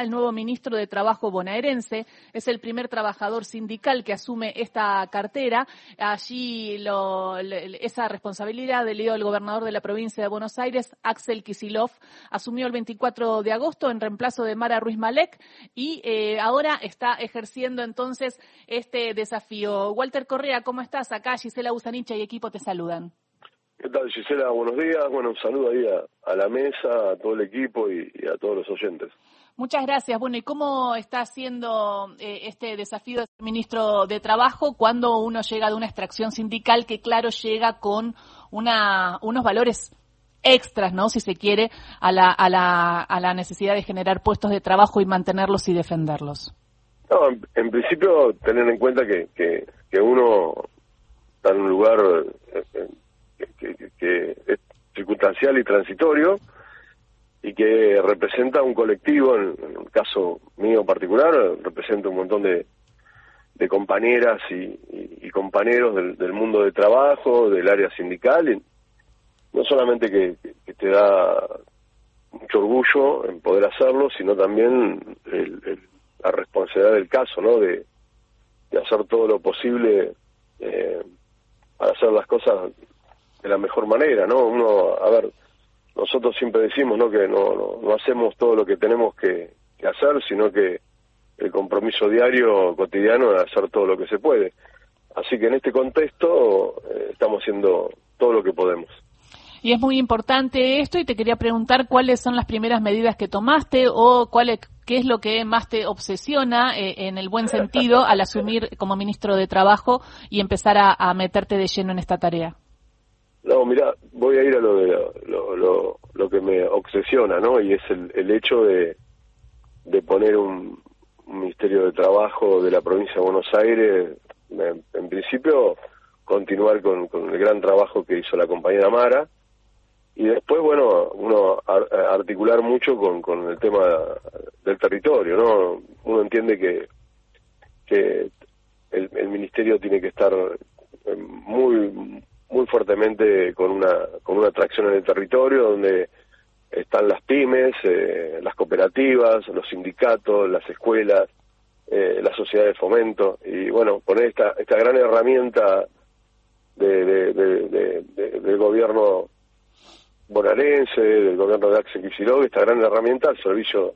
el nuevo ministro de Trabajo bonaerense. Es el primer trabajador sindical que asume esta cartera. Allí lo, esa responsabilidad le dio el gobernador de la provincia de Buenos Aires, Axel Kisilov. Asumió el 24 de agosto en reemplazo de Mara Ruiz Malek y eh, ahora está ejerciendo entonces este desafío. Walter Correa, ¿cómo estás? Acá Gisela Usanicha y equipo te saludan. ¿Qué tal, Gisela? Buenos días. Bueno, un saludo ahí a, la mesa, a todo el equipo y a todos los oyentes. Muchas gracias. Bueno, ¿y cómo está haciendo eh, este desafío del ministro de Trabajo cuando uno llega de una extracción sindical que, claro, llega con una, unos valores extras, ¿no? Si se quiere, a la, a, la, a la necesidad de generar puestos de trabajo y mantenerlos y defenderlos. No, en, principio, tener en cuenta que, que, uno está en un lugar eh, que es circunstancial y transitorio, y que representa un colectivo, en, el caso mío particular, representa un montón de, de compañeras y, compañeros del, mundo de trabajo, del área sindical, y no solamente que, te da mucho orgullo en poder hacerlo, sino también la responsabilidad del caso, ¿no? De, hacer todo lo posible eh, para hacer las cosas de la mejor manera, ¿no? Uno, a ver, nosotros siempre decimos ¿no? que no, no, hacemos todo lo que tenemos que, hacer, sino que el compromiso diario, cotidiano, es hacer todo lo que se puede. Así que en este contexto eh, estamos haciendo todo lo que podemos. Y es muy importante esto y te quería preguntar cuáles son las primeras medidas que tomaste o cuál qué es lo que más te obsesiona eh, en el buen sentido al asumir como ministro de Trabajo y empezar a meterte de lleno en esta tarea. No, mira, voy a ir a lo, de lo, lo, que me obsesiona, ¿no? Y es el, el hecho de, de poner un, Ministerio de Trabajo de la provincia de Buenos Aires, en, principio continuar con, con, el gran trabajo que hizo la compañera Mara, y después, bueno, uno articular mucho con, con el tema del territorio, ¿no? Uno entiende que, que el, el ministerio tiene que estar muy muy fuertemente con una, con una atracción en el territorio donde están las pymes, eh, las cooperativas, los sindicatos, las escuelas, eh, la sociedad de fomento y bueno, poner esta, esta gran herramienta de, del gobierno bonaerense, del gobierno de Axel Kicillof, esta gran herramienta al servicio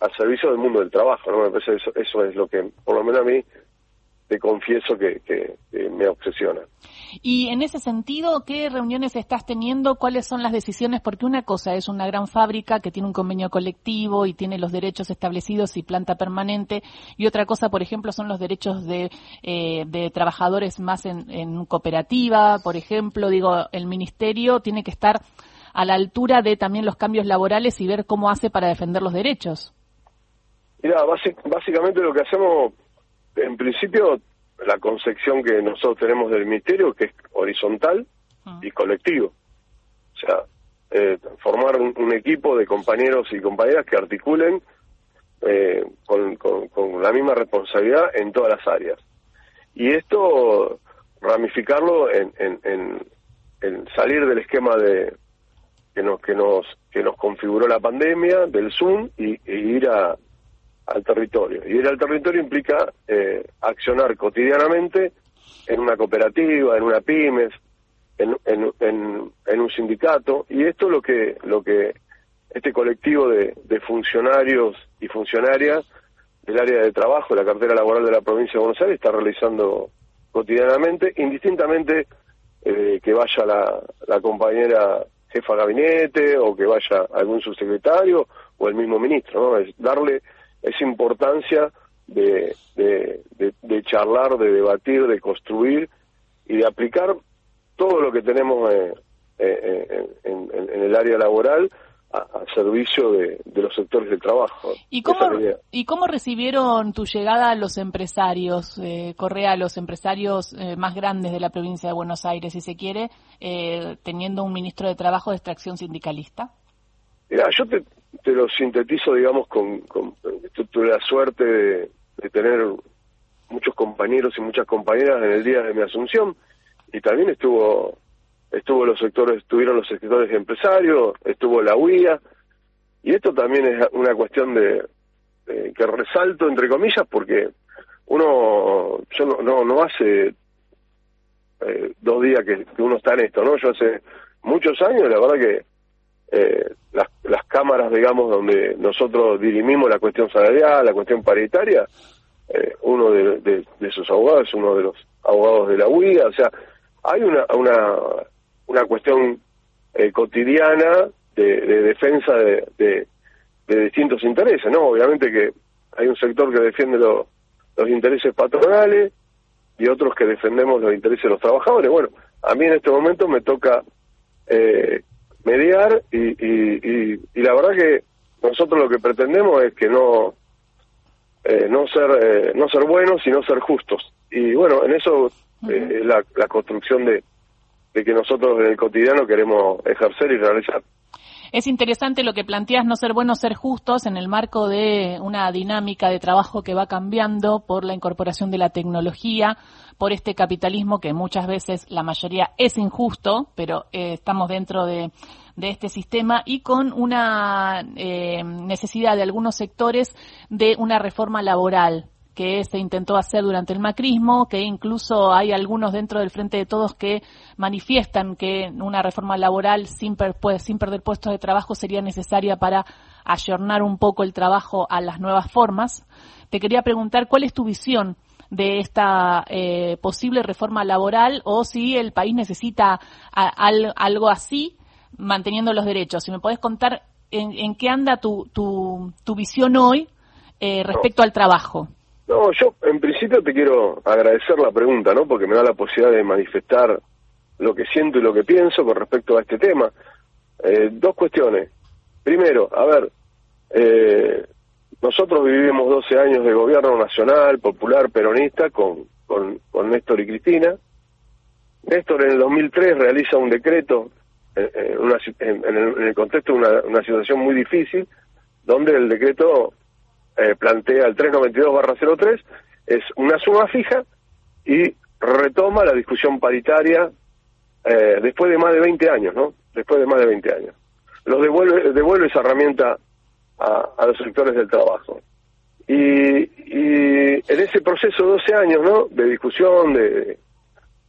al servicio del mundo del trabajo, ¿no? Me parece eso, eso es lo que, por lo menos a mí, te confieso que, me obsesiona. Y en ese sentido, ¿qué reuniones estás teniendo? ¿Cuáles son las decisiones? Porque una cosa es una gran fábrica que tiene un convenio colectivo y tiene los derechos establecidos y planta permanente, y otra cosa, por ejemplo, son los derechos de, eh, de trabajadores más en, en cooperativa, por ejemplo. Digo, el ministerio tiene que estar a la altura de también los cambios laborales y ver cómo hace para defender los derechos. Mira, básicamente lo que hacemos en principio, la concepción que nosotros tenemos del ministerio, que es horizontal ah. y colectivo. O sea, eh, formar un, equipo de compañeros y compañeras que articulen eh, con, con, la misma responsabilidad en todas las áreas. Y esto, ramificarlo en, en, en, salir del esquema de que nos, que nos, que nos configuró la pandemia, del Zoom, y, e ir a, al territorio. Y ir al territorio implica eh, accionar cotidianamente en una cooperativa, en una pymes, en, en, un sindicato. Y esto es lo que, lo que este colectivo de, funcionarios y funcionarias del área de trabajo, la cartera laboral de la provincia de Buenos Aires, está realizando cotidianamente, indistintamente eh, que vaya la, la compañera jefa de gabinete o que vaya algún subsecretario o el mismo ministro, ¿no? Es darle esa importancia de, de, charlar, de debatir, de construir y de aplicar todo lo que tenemos eh, eh, eh, en, el área laboral a, servicio de, los sectores de trabajo. ¿Y cómo, ¿Y cómo recibieron tu llegada a los empresarios, Correa, a los empresarios más grandes de la provincia de Buenos Aires, si se quiere, teniendo un ministro de Trabajo de extracción sindicalista? Mira, yo te, te lo sintetizo, digamos, con, con tuve la suerte de, tener muchos compañeros y muchas compañeras en el día de mi asunción y también estuvo estuvo los sectores estuvieron los sectores empresarios estuvo la UIA y esto también es una cuestión de, que resalto entre comillas porque uno yo no no, hace eh, dos días que, uno está en esto no yo hace muchos años la verdad que eh, las, cámaras digamos donde nosotros dirimimos la cuestión salarial la cuestión paritaria eh, uno de, esos abogados uno de los abogados de la UIA o sea hay una una una cuestión eh, cotidiana de, defensa de, distintos intereses, ¿no? Obviamente que hay un sector que defiende los intereses patronales y otros que defendemos los intereses de los trabajadores. Bueno, a mí en este momento me toca eh, mediar y, y, y, la verdad que nosotros lo que pretendemos es que no eh, no ser eh, no ser buenos sino ser justos. Y bueno en eso es la, la construcción de, de que nosotros en el cotidiano queremos ejercer y realizar es interesante lo que planteas, no ser buenos, ser justos en el marco de una dinámica de trabajo que va cambiando por la incorporación de la tecnología, por este capitalismo que muchas veces la mayoría es injusto, pero eh, estamos dentro de, este sistema y con una eh, necesidad de algunos sectores de una reforma laboral que se intentó hacer durante el macrismo, que incluso hay algunos dentro del Frente de Todos que manifiestan que una reforma laboral sin, pues, sin perder puestos de trabajo sería necesaria para ayornar un poco el trabajo a las nuevas formas. Te quería preguntar cuál es tu visión de esta eh, posible reforma laboral o si el país necesita algo así manteniendo los derechos. Si me puedes contar en, qué anda tu, tu, tu visión hoy eh, respecto al trabajo. No, yo en principio te quiero agradecer la pregunta, ¿no? Porque me da la posibilidad de manifestar lo que siento y lo que pienso con respecto a este tema. Eh, dos cuestiones. Primero, a ver, eh, nosotros vivimos 12 años de gobierno nacional, popular, peronista, con, con, con Néstor y Cristina. Néstor en el 2003 realiza un decreto eh, en, en, el, contexto de una, una situación muy difícil, donde el decreto eh, plantea el 392-03, es una suma fija y retoma la discusión paritaria eh, después de más de 20 años, ¿no? Después de más de 20 años. Los devuelve, devuelve esa herramienta a, los sectores del trabajo. Y, y, en ese proceso de 12 años, ¿no? De discusión, de,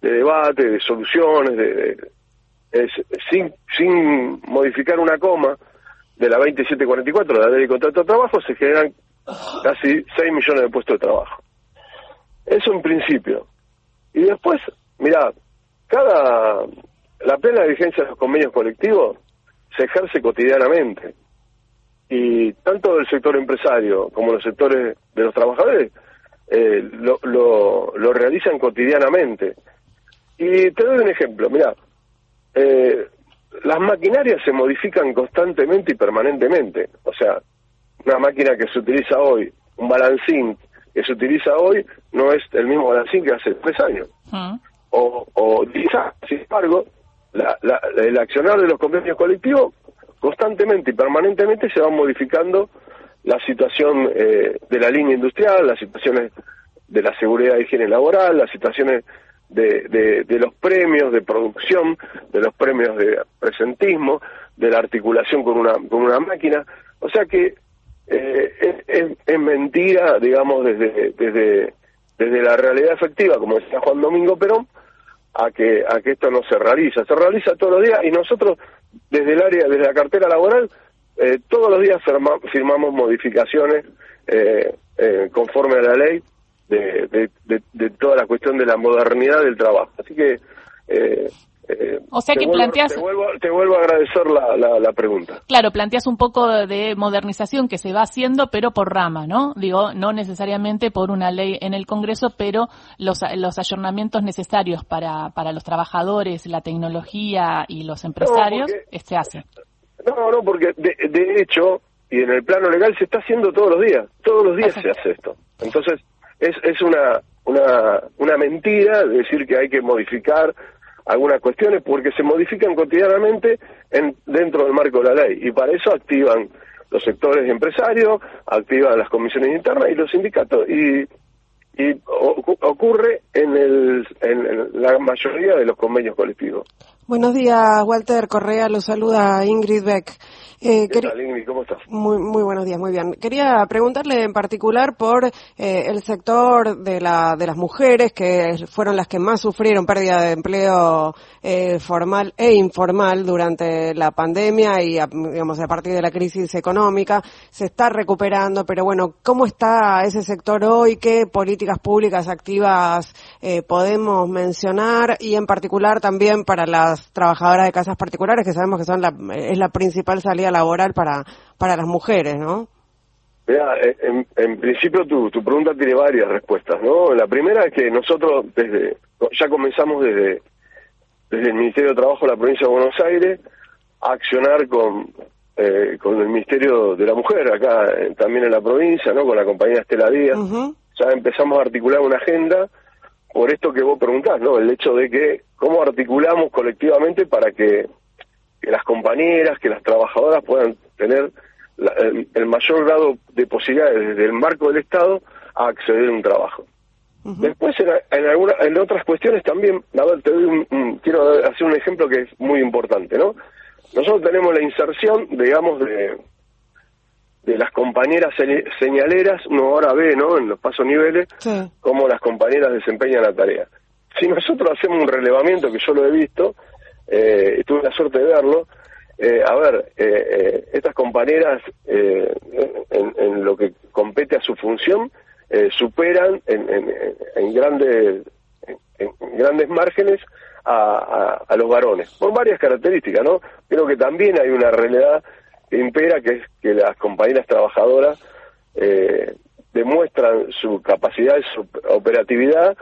debate, de soluciones, de, sin, sin modificar una coma de la 2744, la ley de contrato de trabajo, se generan casi 6 millones de puestos de trabajo. Eso en principio. Y después, mira, cada la plena vigencia de los convenios colectivos se ejerce cotidianamente. Y tanto el sector empresario como los sectores de los trabajadores eh, lo, lo, lo, realizan cotidianamente. Y te doy un ejemplo, mira, eh, las maquinarias se modifican constantemente y permanentemente. O sea, una máquina que se utiliza hoy, un balancín que se utiliza hoy, no es el mismo balancín que hace tres años. Mm. O, o sin embargo, la, el accionar de los convenios colectivos constantemente y permanentemente se va modificando la situación eh, de la línea industrial, las situaciones de la seguridad y higiene laboral, las situaciones de, de, de, los premios de producción, de los premios de presentismo, de la articulación con una, con una máquina. O sea que eh, es, mentira, digamos, desde, desde, desde la realidad efectiva, como decía Juan Domingo Perón, a que, a que esto no se realiza. Se realiza todos los días y nosotros, desde el área, desde la cartera laboral, eh, todos los días firmamos modificaciones eh, eh, conforme a la ley de, de, de, de, toda la cuestión de la modernidad del trabajo. Así que eh, eh, o sea que planteas... Te vuelvo, a agradecer la, pregunta. Claro, planteas un poco de modernización que se va haciendo, pero por rama, ¿no? Digo, no necesariamente por una ley en el Congreso, pero los, los ayornamientos necesarios para, para los trabajadores, la tecnología y los empresarios se hacen. No, no, porque de, de hecho, y en el plano legal se está haciendo todos los días, todos los días se hace esto. Entonces, es, es una, una, una mentira decir que hay que modificar algunas cuestiones porque se modifican cotidianamente en, dentro del marco de la ley y para eso activan los sectores empresarios, activan las comisiones internas y los sindicatos y, y ocurre en, el, en, la mayoría de los convenios colectivos. Buenos días, Walter Correa, lo saluda Ingrid Beck. Eh, ¿Qué tal, Ingrid? ¿Cómo estás? Muy, muy buenos días, muy bien. Quería preguntarle en particular por eh, el sector de, la, de las mujeres, que fueron las que más sufrieron pérdida de empleo eh, formal e informal durante la pandemia y, digamos, a partir de la crisis económica. Se está recuperando, pero bueno, ¿cómo está ese sector hoy? ¿Qué políticas públicas activas eh, podemos mencionar? Y en particular también para las trabajadoras de casas particulares, que sabemos que son la, es la principal salida laboral para, para las mujeres, ¿no? Mira, en, en, principio tu, tu pregunta tiene varias respuestas, ¿no? La primera es que nosotros desde ya comenzamos desde, desde el Ministerio de Trabajo de la provincia de Buenos Aires a accionar con, eh, con el Ministerio de la Mujer, acá eh, también en la provincia, ¿no? Con la compañía Estela Díaz. Ya empezamos a articular una agenda por esto que vos preguntás, ¿no? El hecho de que cómo articulamos colectivamente para que que las compañeras, que las trabajadoras puedan tener el, mayor grado de posibilidades desde el marco del Estado a acceder a un trabajo. Después, en, alguna, en otras cuestiones también, a ver, te doy un, quiero hacer un ejemplo que es muy importante, ¿no? Nosotros tenemos la inserción, digamos, de, de las compañeras señaleras, uno ahora ve, ¿no? En los pasos niveles, cómo las compañeras desempeñan la tarea. Si nosotros hacemos un relevamiento, que yo lo he visto, eh, tuve la suerte de verlo. Eh, a ver, eh, eh, estas compañeras en, lo que compete a su función superan en, grandes en, grandes márgenes a, los varones por varias características, ¿no? Creo que también hay una realidad impera que es que las compañeras trabajadoras demuestran su capacidad y su operatividad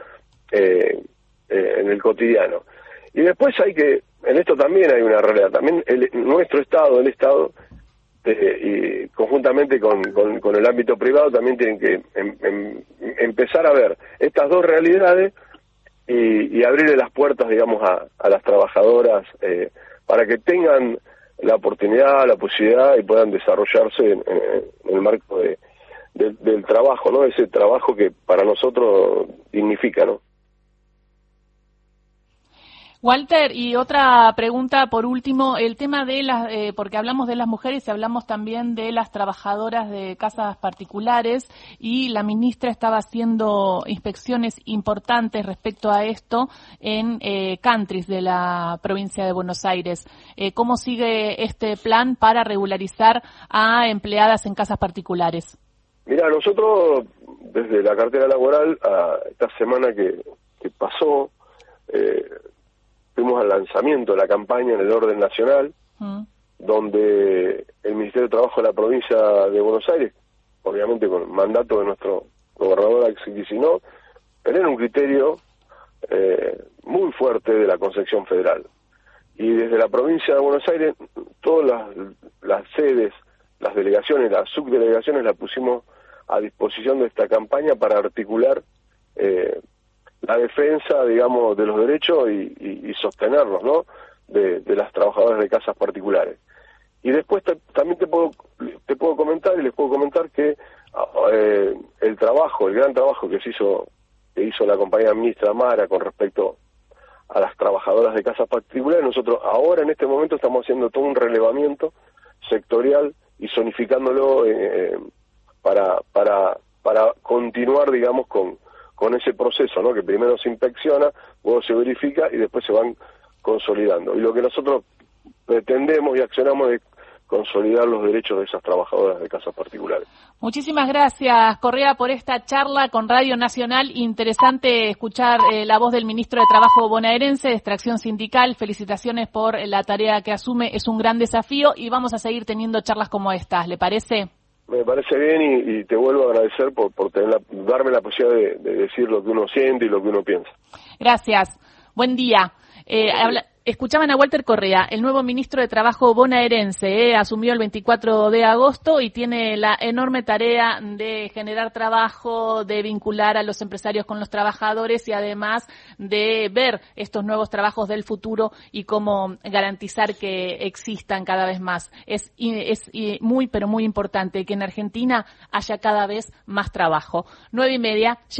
en el cotidiano. Y después hay que en esto también hay una realidad. También el, nuestro Estado, el Estado, eh, y conjuntamente con, el ámbito privado, también tienen que em, em, empezar a ver estas dos realidades y, y abrirle las puertas, digamos, a, a las trabajadoras eh, para que tengan la oportunidad, la posibilidad y puedan desarrollarse en, el marco de, del trabajo, ¿no? Ese trabajo que para nosotros dignifica, ¿no? Walter, y otra pregunta por último, el tema de las, eh, porque hablamos de las mujeres y hablamos también de las trabajadoras de casas particulares y la ministra estaba haciendo inspecciones importantes respecto a esto en eh, countries de la provincia de Buenos Aires. Eh, ¿Cómo sigue este plan para regularizar a empleadas en casas particulares? Mira, nosotros desde la cartera laboral a esta semana que, que pasó, eh, fuimos al lanzamiento de la campaña en el orden nacional, mm. donde el Ministerio de Trabajo de la provincia de Buenos Aires, obviamente con mandato de nuestro gobernador Axel tener un criterio eh, muy fuerte de la concepción federal. Y desde la provincia de Buenos Aires, todas las, sedes, las delegaciones, las subdelegaciones las pusimos a disposición de esta campaña para articular eh, la defensa, digamos, de los derechos y, sostenerlos, ¿no? De, las trabajadoras de casas particulares. Y después también te puedo, te puedo comentar y les puedo comentar que eh, el trabajo, el gran trabajo que se hizo, que hizo la compañía ministra Mara con respecto a las trabajadoras de casas particulares, nosotros ahora en este momento estamos haciendo todo un relevamiento sectorial y zonificándolo eh, para, para, para continuar, digamos, con, con ese proceso, ¿no? Que primero se inspecciona, luego se verifica y después se van consolidando. Y lo que nosotros pretendemos y accionamos es consolidar los derechos de esas trabajadoras de casas particulares. Muchísimas gracias, Correa, por esta charla con Radio Nacional. Interesante escuchar eh, la voz del ministro de Trabajo bonaerense de extracción sindical. Felicitaciones por la tarea que asume. Es un gran desafío y vamos a seguir teniendo charlas como estas. ¿Le parece? Me parece bien y, te vuelvo a agradecer por, por tener darme la posibilidad de, decir lo que uno siente y lo que uno piensa. Gracias. Buen día. Eh, Escuchaban a Walter Correa, el nuevo ministro de Trabajo bonaerense, eh, asumió el 24 de agosto y tiene la enorme tarea de generar trabajo, de vincular a los empresarios con los trabajadores y además de ver estos nuevos trabajos del futuro y cómo garantizar que existan cada vez más. Es, es muy, pero muy importante que en Argentina haya cada vez más trabajo. Nueve y media.